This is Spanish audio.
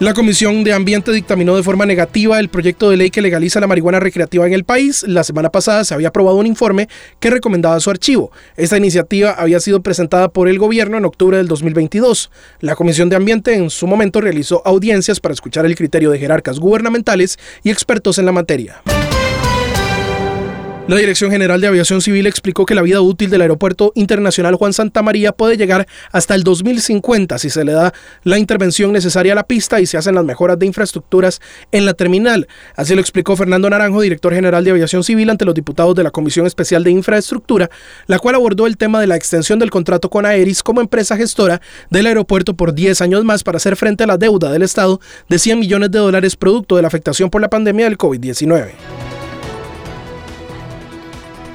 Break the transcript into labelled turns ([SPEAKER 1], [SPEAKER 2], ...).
[SPEAKER 1] La Comisión de Ambiente dictaminó de forma negativa el proyecto de ley que legaliza la marihuana recreativa en el país. La semana pasada se había aprobado un informe que recomendaba su archivo. Esta iniciativa había sido presentada por el gobierno en octubre del 2022. La Comisión de Ambiente en su momento realizó audiencias para escuchar el criterio de jerarcas gubernamentales y expertos en la materia. La Dirección General de Aviación Civil explicó que la vida útil del Aeropuerto Internacional Juan Santa María puede llegar hasta el 2050 si se le da la intervención necesaria a la pista y se hacen las mejoras de infraestructuras en la terminal. Así lo explicó Fernando Naranjo, director general de Aviación Civil, ante los diputados de la Comisión Especial de Infraestructura, la cual abordó el tema de la extensión del contrato con Aeris como empresa gestora del aeropuerto por 10 años más para hacer frente a la deuda del Estado de 100 millones de dólares producto de la afectación por la pandemia del COVID-19.